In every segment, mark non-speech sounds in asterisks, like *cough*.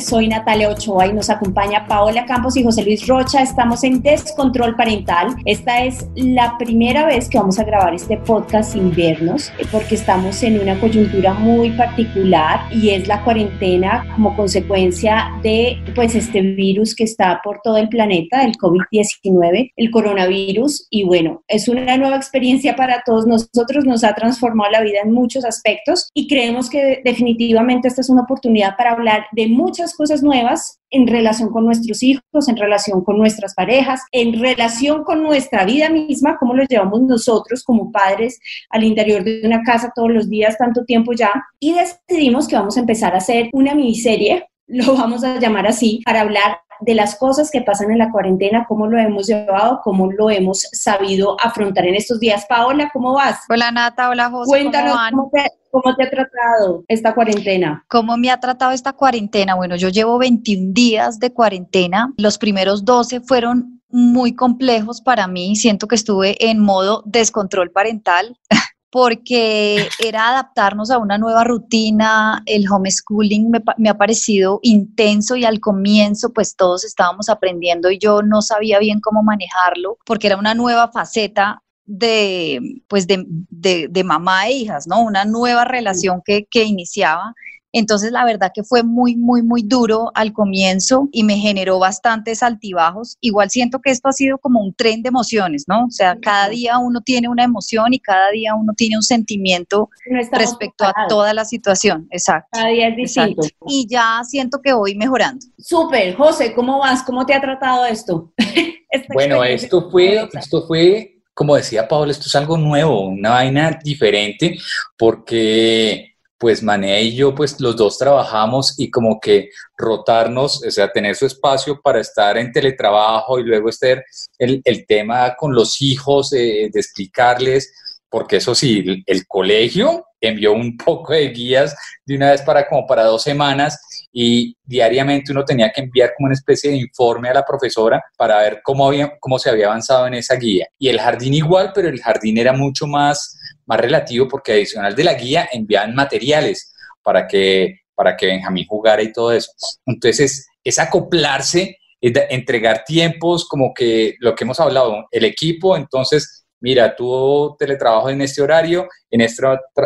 Soy Natalia Ochoa y nos acompaña Paola Campos y José Luis Rocha. Estamos en Descontrol Parental. Esta es la primera vez que vamos a grabar este podcast sin vernos eh, porque estamos en una coyuntura muy particular y es la cuarentena como consecuencia de pues este virus que está por todo el planeta, el COVID-19, el coronavirus y bueno, es una nueva experiencia para todos nosotros, nos ha transformado la vida en muchos aspectos y creemos que definitivamente esta es una oportunidad para hablar de muchas cosas nuevas en relación con nuestros hijos, en relación con nuestras parejas, en relación con nuestra vida misma, cómo los llevamos nosotros como padres al interior de una casa todos los días, tanto tiempo ya. Y decidimos que vamos a empezar a hacer una miniserie, *laughs* lo vamos a llamar así, para hablar de las cosas que pasan en la cuarentena, cómo lo hemos llevado, cómo lo hemos sabido afrontar en estos días. Paola, ¿cómo vas? Hola Nata, hola José. Cuéntanos ¿cómo cómo te, cómo te ha tratado esta cuarentena. ¿Cómo me ha tratado esta cuarentena? Bueno, yo llevo 21 días de cuarentena. Los primeros 12 fueron muy complejos para mí. Siento que estuve en modo descontrol parental *laughs* porque era adaptarnos a una nueva rutina. El homeschooling me, me ha parecido intenso y al comienzo pues todos estábamos aprendiendo y yo no sabía bien cómo manejarlo porque era una nueva faceta de, pues de, de, de mamá e hijas, ¿no? Una nueva relación que, que iniciaba. Entonces, la verdad que fue muy, muy, muy duro al comienzo y me generó bastantes altibajos. Igual siento que esto ha sido como un tren de emociones, ¿no? O sea, cada día uno tiene una emoción y cada día uno tiene un sentimiento No respecto a preparados. toda la situación. Exacto. Cada día es distinto. Exacto. Y ya siento que voy mejorando. Súper, José, ¿cómo vas? ¿Cómo te ha tratado esto? *laughs* Esta Bueno, esto fue, esto fue, como decía Pablo, esto es algo nuevo, una vaina diferente, porque pues Mané y yo, pues los dos trabajamos y como que rotarnos, o sea, tener su espacio para estar en teletrabajo y luego estar el, el tema con los hijos, eh, de explicarles, porque eso sí, el, colegio envió un poco de guías de una vez para como para dos semanas y diariamente uno tenía que enviar como una especie de informe a la profesora para ver cómo, había, cómo se había avanzado en esa guía. Y el jardín igual, pero el jardín era mucho más, más relativo porque adicional de la guía enviaban materiales para que, para que Benjamín jugara y todo eso. Entonces, es acoplarse, es entregar tiempos, como que lo que hemos hablado, el equipo, entonces mira, tú teletrabajo en este horario, en este,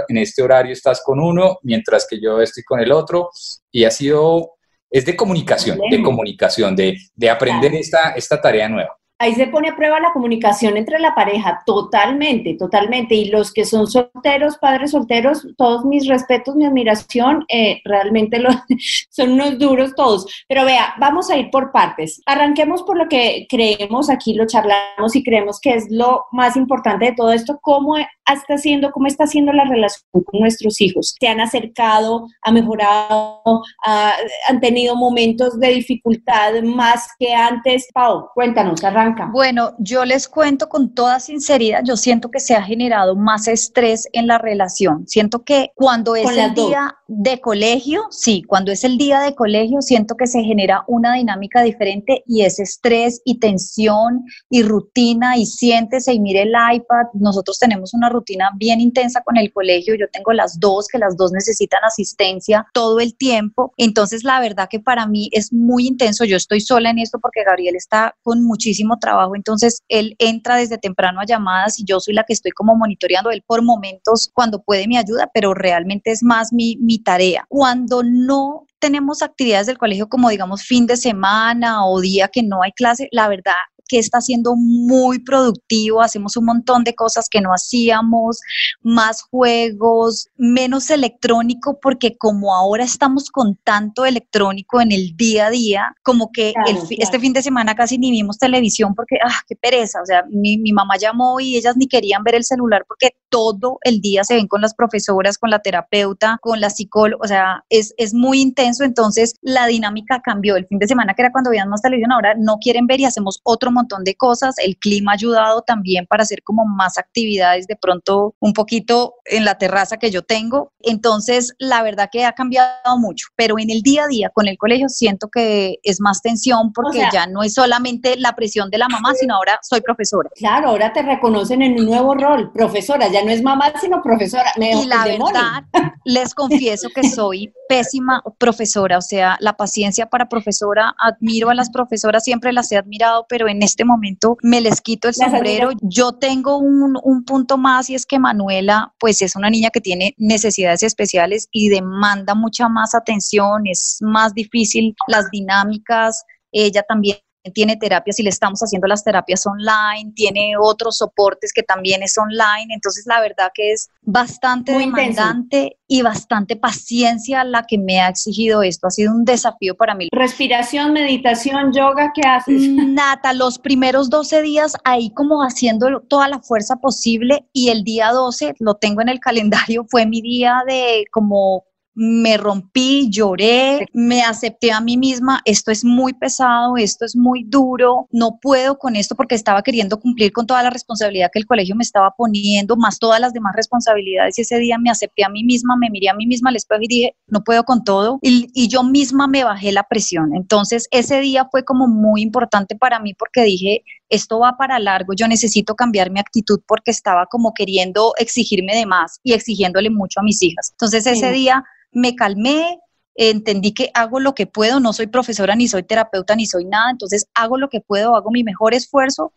en este horario estás con uno, mientras que yo estoy con el otro, y ha sido, es de comunicación, de comunicación, de, de aprender esta, esta tarea nueva. Ahí se pone a prueba la comunicación entre la pareja, totalmente, totalmente. Y los que son solteros, padres solteros, todos mis respetos, mi admiración, eh, realmente lo- *laughs* son unos duros todos. Pero vea, vamos a ir por partes. Arranquemos por lo que creemos, aquí lo charlamos y creemos que es lo más importante de todo esto, cómo está haciendo, cómo está haciendo la relación con nuestros hijos. ¿Se han acercado, ha mejorado, ha- han tenido momentos de dificultad más que antes? Pau, cuéntanos, arranca. Bueno, yo les cuento con toda sinceridad, yo siento que se ha generado más estrés en la relación. Siento que cuando es el dos. día de colegio, sí, cuando es el día de colegio, siento que se genera una dinámica diferente y es estrés y tensión y rutina y siéntese y mire el iPad. Nosotros tenemos una rutina bien intensa con el colegio. Yo tengo las dos, que las dos necesitan asistencia todo el tiempo. Entonces, la verdad que para mí es muy intenso. Yo estoy sola en esto porque Gabriel está con muchísimo trabajo. Entonces, él entra desde temprano a llamadas y yo soy la que estoy como monitoreando. Él por momentos, cuando puede, me ayuda, pero realmente es más mi, mi tarea. Cuando no tenemos actividades del colegio como digamos fin de semana o día que no hay clase, la verdad que está siendo muy productivo, hacemos un montón de cosas que no hacíamos, más juegos, menos electrónico, porque como ahora estamos con tanto electrónico en el día a día, como que el este fin de semana casi ni vimos televisión porque, ah, qué pereza, o sea, mi, mi mamá llamó y ellas ni querían ver el celular porque todo el día se ven con las profesoras, con la terapeuta, con la psicóloga, o sea, es, es muy intenso, entonces la dinámica cambió. El fin de semana, que era cuando veían más televisión, ahora no quieren ver y hacemos otro montón de cosas. El clima ha ayudado también para hacer como más actividades de pronto un poquito en la terraza que yo tengo. Entonces, la verdad que ha cambiado mucho, pero en el día a día con el colegio siento que es más tensión porque ya no es solamente la presión de la mamá, sino ahora soy profesora. Claro, ahora te reconocen en un nuevo rol, profesora, ya no es mamá, sino profesora. y la verdad, les confieso que soy pésima profesora, o sea, la paciencia para profesora, admiro a las profesoras, siempre las he admirado, pero en este momento me les quito el sombrero. Yo tengo un, un punto más y es que Manuela, pues es una niña que tiene necesidades especiales y demanda mucha más atención, es más difícil las dinámicas, ella también tiene terapias y le estamos haciendo las terapias online, tiene otros soportes que también es online, entonces la verdad que es bastante demandante y bastante paciencia la que me ha exigido esto, ha sido un desafío para mí. Respiración, meditación, yoga, ¿qué haces? *laughs* Nata, los primeros 12 días ahí como haciendo toda la fuerza posible y el día 12, lo tengo en el *laughs* calendario, fue mi día de como me rompí, lloré, me acepté a mí misma, esto es muy pesado, esto es muy duro, no puedo con esto porque estaba queriendo cumplir con toda la responsabilidad que el colegio me estaba poniendo, más todas las demás responsabilidades y ese día me acepté a mí misma, me miré a mí misma al espejo y dije, no puedo con todo y, y yo misma me bajé la presión. Entonces ese día fue como muy importante para mí porque dije, esto va para largo, yo necesito cambiar mi actitud porque estaba como queriendo exigirme de más y exigiéndole mucho a mis hijas. Entonces ese día me calmé, entendí que hago lo que puedo, no soy profesora, ni soy terapeuta, ni soy nada, entonces hago lo que puedo, hago mi mejor esfuerzo,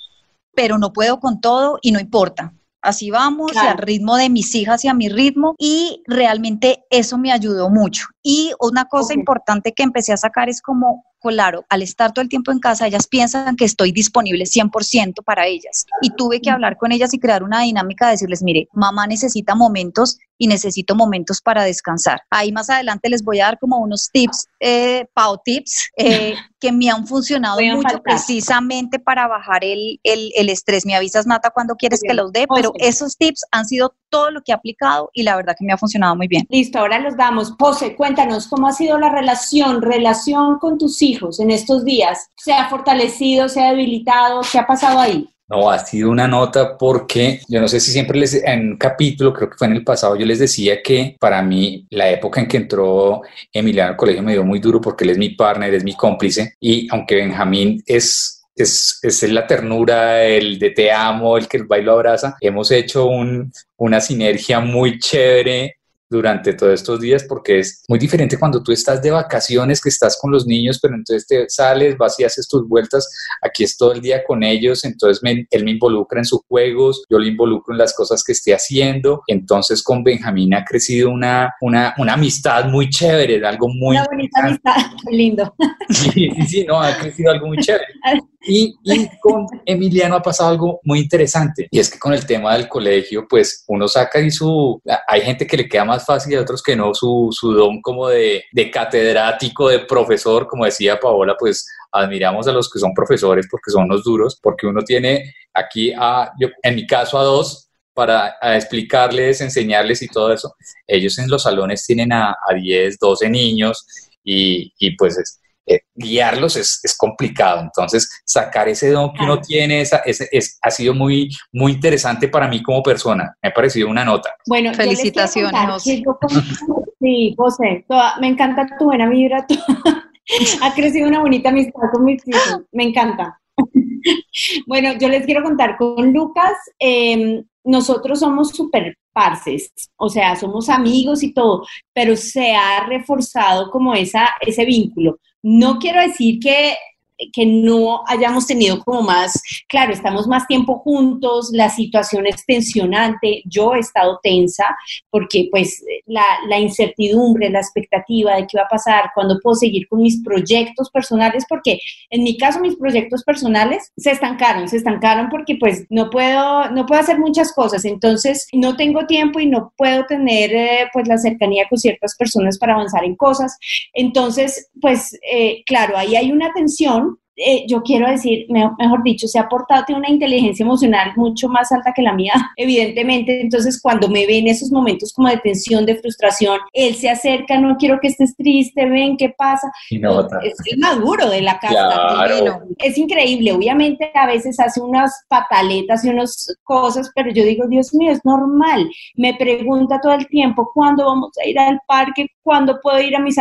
pero no puedo con todo y no importa. Así vamos, al ritmo de mis hijas y a mi ritmo, y realmente eso me ayudó mucho. Y una cosa importante que empecé a sacar es como claro, al estar todo el tiempo en casa, ellas piensan que estoy disponible 100% para ellas. Y tuve que hablar con ellas y crear una dinámica de decirles, mire, mamá necesita momentos y necesito momentos para descansar. Ahí más adelante les voy a dar como unos tips, eh, Pau Tips, eh, *laughs* que me han funcionado mucho precisamente para bajar el, el, estrés. Me avisas, Nata, cuando quieres que los dé, pero esos tips han sido todo lo que he aplicado y la verdad que me ha funcionado muy bien. Listo, ahora los damos. José, cuéntanos, ¿cómo ha sido la relación, relación con tus hijos en estos días? ¿Se ha fortalecido, se ha debilitado? ¿Qué ha pasado ahí? No, ha sido una nota porque yo no sé si siempre les, en un capítulo, creo que fue en el pasado, yo les decía que para mí la época en que entró Emiliano al colegio me dio muy duro porque él es mi partner, es mi cómplice y aunque Benjamín es es, es, la ternura, el de te amo, el que el bailo abraza. Hemos hecho un, una sinergia muy chévere durante todos estos días porque es muy diferente cuando tú estás de vacaciones, que estás con los niños, pero entonces te sales, vas y haces tus vueltas, aquí es todo el día con ellos, entonces él me involucra en sus juegos, yo le involucro en las cosas que esté haciendo, entonces con Benjamín ha crecido una, una, una amistad muy chévere, algo muy... Una bonita amistad, *laughs* lindo. Sí, sí, sí, no, ha crecido algo muy chévere. *laughs* Y, con Emiliano ha pasado algo muy interesante y es que con el tema del colegio, pues uno saca y su, hay gente que le queda más fácil y otros que no, su, su don como de, de catedrático, de profesor, como decía Paola, pues admiramos a los que son profesores porque son los duros, porque uno tiene aquí, a, yo, en mi caso, a dos para explicarles, enseñarles y todo eso. Ellos en los salones tienen a, a 10, 12 niños y, y pues es, eh, guiarlos es, es, complicado. Entonces, sacar ese don que uno tiene esa, ese, es, ha sido muy, muy interesante para mí como persona. Me ha parecido una nota. Bueno, felicitaciones. *laughs* sí, José, me encanta tu buena vibra. *laughs* ha crecido una bonita amistad con mis hijos. Me encanta. *laughs* bueno, yo les quiero contar con Lucas. Em, nosotros somos súper parces, o sea, somos amigos y todo, pero se ha reforzado como esa, ese vínculo. No quiero decir que que no hayamos tenido como más, claro, estamos más tiempo juntos, la situación es tensionante, yo he estado tensa porque pues la, incertidumbre, la expectativa de qué va a pasar, cuándo puedo seguir con mis proyectos personales, porque en mi caso mis proyectos personales se estancaron, se estancaron porque pues no puedo, no puedo hacer muchas cosas, entonces no tengo tiempo y no puedo tener eh, pues la cercanía con ciertas personas para avanzar en cosas. Entonces, pues eh, claro, ahí hay una tensión eh, yo quiero decir, mejor dicho, se ha portado, tiene una inteligencia emocional mucho más alta que la mía, *laughs* evidentemente. Entonces, cuando me ve en esos momentos como de tensión, de frustración, él se acerca, no quiero que estés triste, ven, ¿qué pasa? es el maduro de la casa. Es increíble, obviamente a veces hace unas pataletas y unas cosas, pero yo digo, Dios mío, es normal. Me pregunta todo el tiempo, ¿cuándo vamos a ir al parque? ¿Cuándo puedo ir a mis,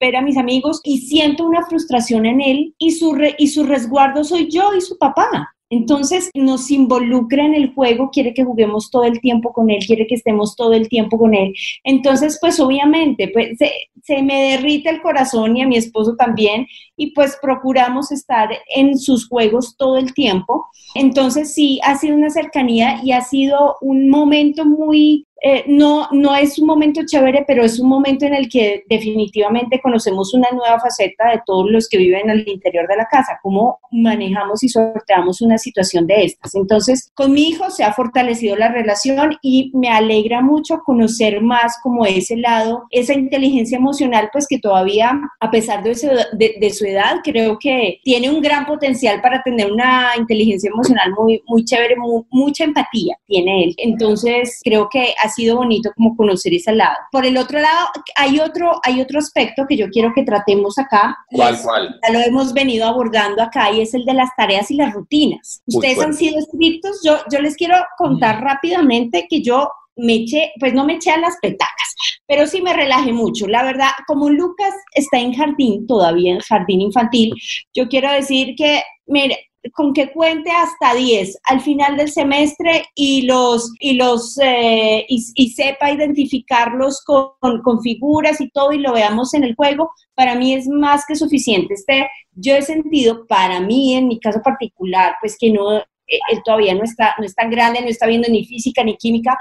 ver a mis amigos? Y siento una frustración en él y su y su resguardo soy yo y su papá. Entonces nos involucra en el juego, quiere que juguemos todo el tiempo con él, quiere que estemos todo el tiempo con él. Entonces, pues obviamente, pues, se, se, me derrite el corazón y a mi esposo también, y pues procuramos estar en sus juegos todo el tiempo. Entonces sí, ha sido una cercanía y ha sido un momento muy eh, no, no es un momento chévere, pero es un momento en el que definitivamente conocemos una nueva faceta de todos los que viven al interior de la casa, cómo manejamos y sorteamos una situación de estas. Entonces, con mi hijo se ha fortalecido la relación y me alegra mucho conocer más como ese lado, esa inteligencia emocional, pues que todavía, a pesar de su, de, su edad, creo que tiene un gran potencial para tener una inteligencia emocional muy, muy chévere, mucha empatía tiene él. Entonces, creo que ha sido bonito como conocer ese lado. Por el otro lado, hay otro, hay otro aspecto que yo quiero que tratemos acá. ¿Cuál, cuál? Ya lo hemos venido abordando acá y es el de las tareas y las rutinas. Ustedes han sido estrictos. Yo, yo les quiero contar rápidamente que yo me eché, pues no me eché a las petacas, pero sí me relajé mucho. La verdad, como Lucas está en jardín, todavía en jardín infantil, yo quiero decir que, mire, con que cuente hasta 10 al final del semestre y los y los eh, y, sepa identificarlos con, con, figuras y todo y lo veamos en el juego, para mí es más que suficiente. Este, yo he sentido, para mí, en mi caso particular, pues que no, eh, él todavía no está, no es tan grande, no está viendo ni física ni química.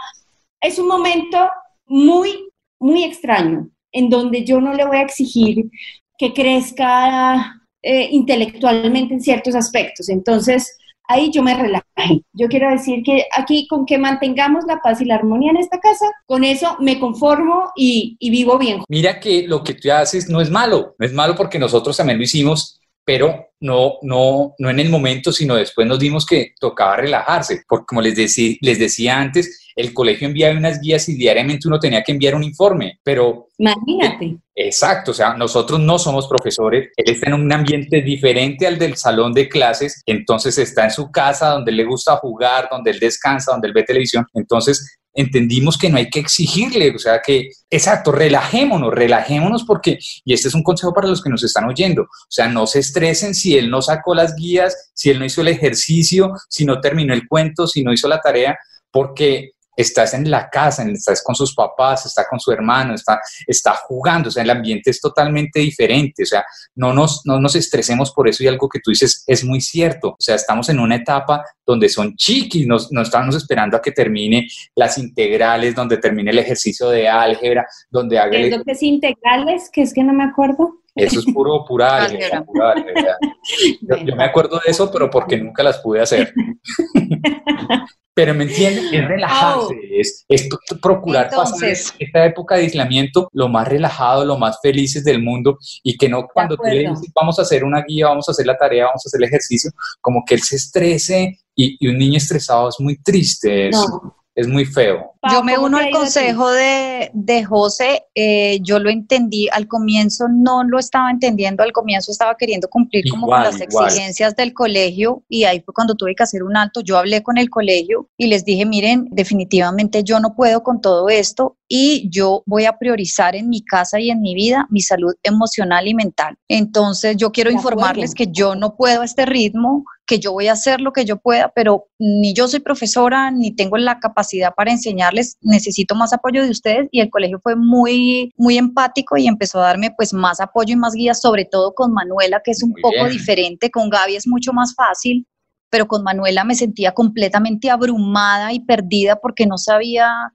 Es un momento muy, muy extraño, en donde yo no le voy a exigir que crezca eh, intelectualmente en ciertos aspectos. Entonces, ahí yo me relajé. Yo quiero decir que aquí con que mantengamos la paz y la armonía en esta casa, con eso me conformo y, y, vivo bien. Mira que lo que tú haces no es malo, no es malo porque nosotros también lo hicimos, pero no, no, no en el momento, sino después nos dimos que tocaba relajarse, porque como les, les decía antes, el colegio enviaba unas guías y diariamente uno tenía que enviar un informe, pero... Imagínate. Exacto, o sea, nosotros no somos profesores, él está en un ambiente diferente al del salón de clases, entonces está en su casa donde le gusta jugar, donde él descansa, donde él ve televisión, entonces entendimos que no hay que exigirle, o sea que, exacto, relajémonos, relajémonos porque, y este es un consejo para los que nos están oyendo, o sea, no se estresen si él no sacó las guías, si él no hizo el ejercicio, si no terminó el cuento, si no hizo la tarea, porque estás en la casa, estás con sus papás, está con su hermano, está, está jugando, o sea, el ambiente es totalmente diferente, o sea, no nos, no nos estresemos por eso y algo que tú dices es muy cierto, o sea, estamos en una etapa donde son chiquis, no, no estamos esperando a que termine las integrales, donde termine el ejercicio de álgebra, donde haga... ¿Es lo que es integrales? Que es que no me acuerdo. Eso es puro, pura álgebra. yo, me acuerdo de eso, pero porque nunca las pude hacer. *laughs* Pero me entienden, es relajarse, es, procurar pasar esta época de aislamiento lo más relajado, lo más felices del mundo y que no cuando tú le dices vamos a hacer una guía, vamos a hacer la tarea, vamos a hacer el ejercicio, como que él se estrese y, un niño estresado es muy triste. no es muy feo. Yo me uno al consejo de, de José, eh, yo lo entendí, al comienzo no lo estaba entendiendo, al comienzo estaba queriendo cumplir como con las exigencias del colegio y ahí fue cuando tuve que hacer un alto, yo hablé con el colegio y les dije, miren, definitivamente yo no puedo con todo esto y yo voy a priorizar en mi casa y en mi vida mi salud emocional y mental. Entonces yo quiero informarles que yo no puedo a este ritmo, que yo voy a hacer lo que yo pueda, pero ni yo soy profesora, ni tengo la capacidad para enseñarles, necesito más apoyo de ustedes y el colegio fue muy, muy empático y empezó a darme pues más apoyo y más guías, sobre todo con Manuela, que es un poco diferente, con Gaby es mucho más fácil, pero con Manuela me sentía completamente abrumada y perdida porque no sabía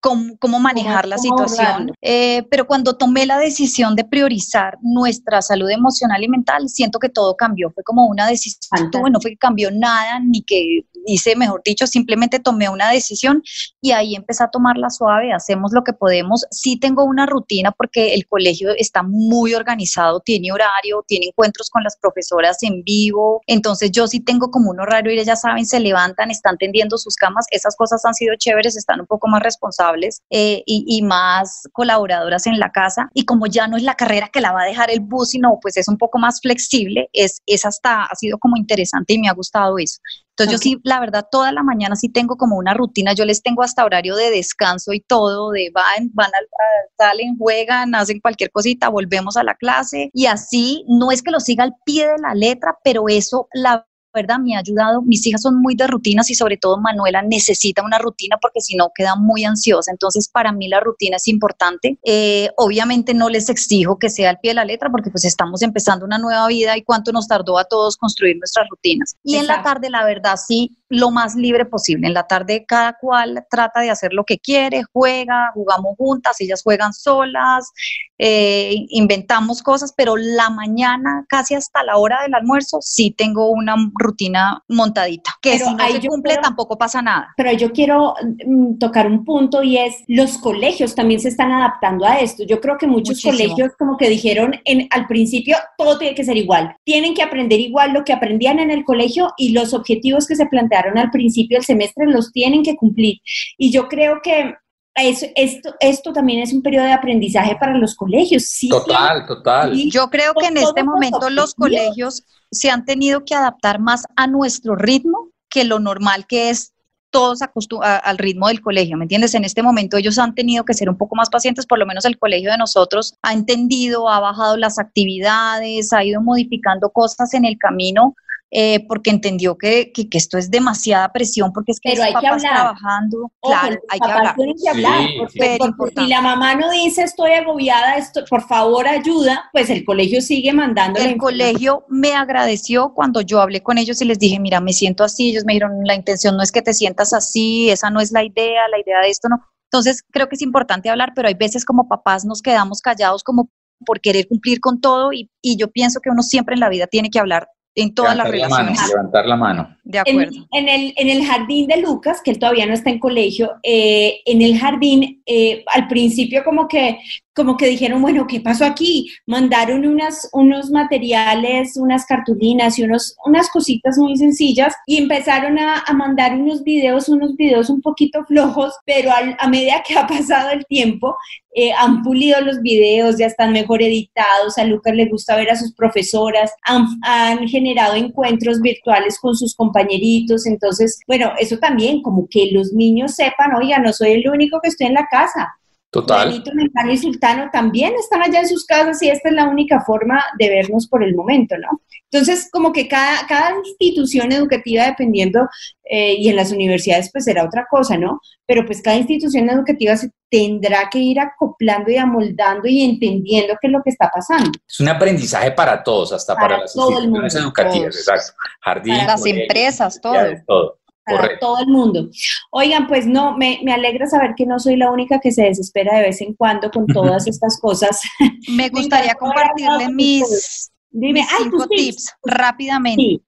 cómo, manejar la situación. Eh, pero cuando tomé la decisión de priorizar nuestra salud emocional y mental, siento que todo cambió. Fue como una decisión, no fue que cambió nada, ni que hice, mejor dicho, simplemente tomé una decisión y ahí empecé a tomarla suave, hacemos lo que podemos. Sí tengo una rutina porque el colegio está muy organizado, tiene horario, tiene encuentros con las profesoras en vivo, entonces yo sí tengo como un horario y ellas saben, se levantan, están tendiendo sus camas, esas cosas han sido chéveres, están un poco más responsables eh, y, más colaboradoras en la casa. Y como ya no es la carrera que la va a dejar el bus, sino pues es un poco más flexible, es, es hasta, ha sido como interesante y me ha gustado eso. Entonces yo sí, la verdad, toda la mañana sí tengo como una rutina, yo les tengo hasta horario de descanso y todo, de van, van al, salen, juegan, hacen cualquier cosita, volvemos a la clase y así, no es que lo siga al pie de la letra, pero eso la verdad me ha ayudado. Mis hijas son muy de rutinas y sobre todo Manuela necesita una rutina porque si no queda muy ansiosa. Entonces para mí la rutina es importante. Eh, obviamente no les exijo que sea al pie de la letra porque pues estamos empezando una nueva vida y cuánto nos tardó a todos construir nuestras rutinas. Y en la tarde la verdad sí lo más libre posible. En la tarde cada cual trata de hacer lo que quiere, juega, jugamos juntas, ellas juegan solas, eh, inventamos cosas, pero la mañana, casi hasta la hora del almuerzo, sí tengo una rutina montadita, que si no se cumple tampoco pasa nada. Pero yo quiero mm, tocar un punto y es, los colegios también se están adaptando a esto. Yo creo que muchos colegios como que dijeron en, al principio, todo tiene que ser igual, tienen que aprender igual lo que aprendían en el colegio y los objetivos que se al principio del semestre los tienen que cumplir. Y yo creo que esto, esto también es un periodo de aprendizaje para los colegios. Sí, total, total. Yo creo que en este momento los colegios se han tenido que adaptar más a nuestro ritmo que lo normal que es todos al ritmo del colegio, ¿me entiendes? En este momento ellos han tenido que ser un poco más pacientes, por lo menos el colegio de nosotros ha entendido, ha bajado las actividades, ha ido modificando cosas en el camino eh, porque entendió que, que, esto es demasiada presión, porque es que Pero hay papás que hablar. trabajando, claro, hay que hablar. que hablar porque, si la mamá no dice estoy agobiada, esto, por favor ayuda, pues el colegio sigue mandando. El colegio me agradeció cuando yo hablé con ellos y les dije, mira, me siento así, ellos me dijeron, la intención no es que te sientas así, esa no es la idea, la idea de esto no. Entonces, creo que es importante hablar, pero hay veces como papás nos quedamos callados como por querer cumplir con todo y, y yo pienso que uno siempre en la vida tiene que hablar en todas las relaciones. levantar la mano. De acuerdo. En, el, en el jardín de Lucas, que él todavía no está en colegio, eh, en el jardín, eh, al principio como que como que dijeron, bueno, ¿qué pasó aquí? Mandaron unas, unos materiales, unas cartulinas y unos, unas cositas muy sencillas y empezaron a, mandar unos videos, unos videos un poquito flojos, pero a medida que ha pasado el tiempo, eh, han pulido los videos, ya están mejor editados, a Lucas le gusta ver a sus profesoras, han, han generado encuentros virtuales con sus compañeritos, entonces, bueno, eso también, como que los niños sepan, oiga, no soy el único que estoy en la casa, Total. Benito, Mengano y Sultano también están allá en sus casas y esta es la única forma de vernos por el momento, ¿no? Entonces, como que cada, cada institución educativa, dependiendo, eh, y en las universidades pues será otra cosa, ¿no? Pero pues cada institución educativa se tendrá que ir acoplando y amoldando y entendiendo qué es lo que está pasando. Es un aprendizaje para todos, hasta para, las instituciones educativas, exacto. Jardín, para las empresas, todo. todo para todo el mundo. Oigan, pues no, me, me, alegra saber que no soy la única que se desespera de vez en cuando con *laughs* todas estas cosas. Me *laughs* gustaría compartirle mis, Dime, cinco tips, rápidamente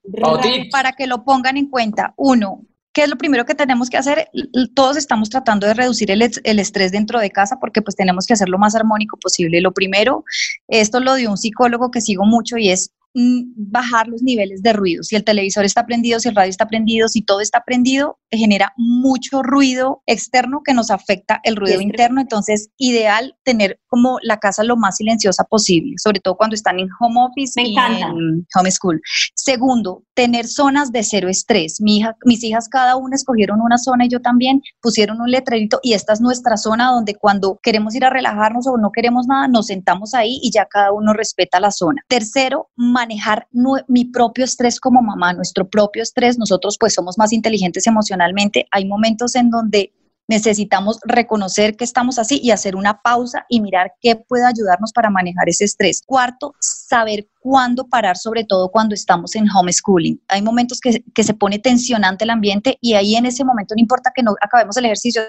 para que lo pongan en cuenta. Uno, ¿Qué es lo primero que tenemos que hacer? Todos estamos tratando de reducir el, el, estrés dentro de casa porque pues tenemos que hacerlo lo más armónico posible. Lo primero, esto lo dio un psicólogo que sigo mucho y es bajar los niveles de ruido. Si el televisor está prendido, si el radio está prendido, si todo está prendido, genera mucho ruido externo que nos afecta el ruido interno. Entonces, ideal tener como la casa lo más silenciosa posible, sobre todo cuando están en home office y en home school. Segundo, tener zonas de cero estrés. Mi hija, mis hijas cada una escogieron una zona y yo también pusieron un letrerito y esta es nuestra zona donde cuando queremos ir a relajarnos o no queremos nada, nos sentamos ahí y ya cada uno respeta la zona. Tercero, manejar mi propio estrés como mamá, nuestro propio estrés. Nosotros pues somos más inteligentes emocionalmente. Hay momentos en donde necesitamos reconocer que estamos así y hacer una pausa y mirar qué puede ayudarnos para manejar ese estrés. Cuarto, saber cuándo parar, sobre todo cuando estamos en homeschooling. Hay momentos que, que se pone tensionante el ambiente y ahí en ese momento no importa que no acabemos el ejercicio,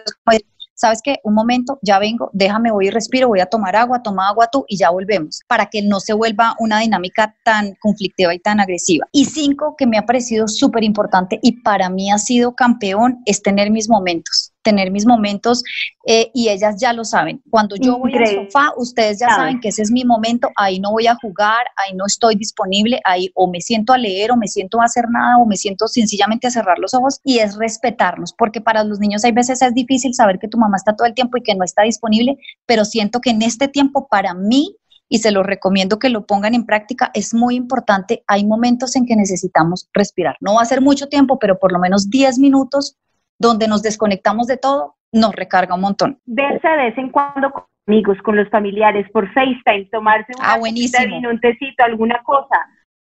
¿sabes qué? Un momento, ya vengo, déjame, voy y respiro, voy a tomar agua, toma agua tú y ya volvemos, para que no se vuelva una dinámica tan conflictiva y tan agresiva. Y cinco, que me ha parecido súper importante y para mí ha sido campeón, es tener mis momentos tener mis momentos eh, y ellas ya lo saben. Cuando yo voy al sofá, ustedes ya saben que ese es mi momento, ahí no voy a jugar, ahí no estoy disponible, ahí o me siento a leer o me siento a hacer nada o me siento sencillamente a cerrar los ojos y es respetarnos, porque para los niños hay veces es difícil saber que tu mamá está todo el tiempo y que no está disponible, pero siento que en este tiempo para mí y se los recomiendo que lo pongan en práctica, es muy importante. Hay momentos en que necesitamos respirar. No va a ser mucho tiempo, pero por lo menos 10 minutos donde nos desconectamos de todo, nos recarga un montón. Verse de vez en cuando con amigos, con los familiares, por FaceTime, tomarse un, ah, buenísimo. un tecito, alguna cosa.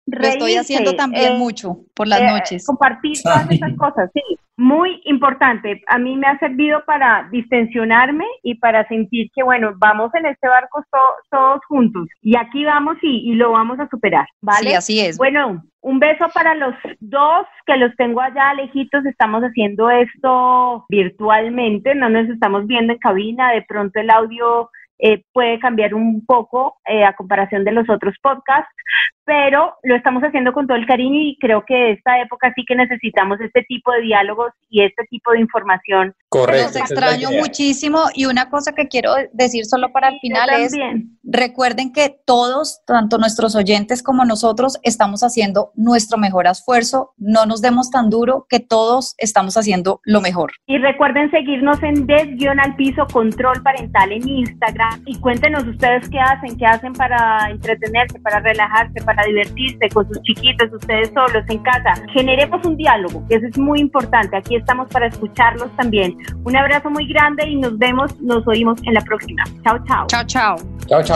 Lo estoy haciendo también eh, mucho por las eh, noches. Compartir todas esas cosas, sí. Muy importante. A mí me ha servido para distensionarme y para sentir que, bueno, vamos en este barco todos juntos. Y aquí vamos y, y, lo vamos a superar, ¿vale? Sí, así es. Bueno, un beso para los dos que los tengo allá lejitos. Estamos haciendo esto virtualmente, no nos estamos viendo en cabina. De pronto el audio eh, puede cambiar un poco eh, a comparación de los otros podcasts, pero lo estamos haciendo con todo el cariño y creo que esta época sí que necesitamos este tipo de diálogos y este tipo de información. Correcto. Los extraño muchísimo y una cosa que quiero decir solo para el final es, recuerden que todos, tanto nuestros oyentes como nosotros, estamos haciendo nuestro mejor esfuerzo, no nos demos tan duro que todos estamos haciendo lo mejor. Y recuerden seguirnos en des al piso control parental en Instagram y cuéntenos ustedes qué hacen, qué hacen para entretenerse, para relajarse, para divertirse con sus chiquitos, ustedes solos en casa. Generemos un diálogo, que eso es muy importante. Aquí estamos para escucharlos también. Un abrazo muy grande y nos vemos, nos oímos en la próxima. Chao, chao. Chao, chao. Chao, chao.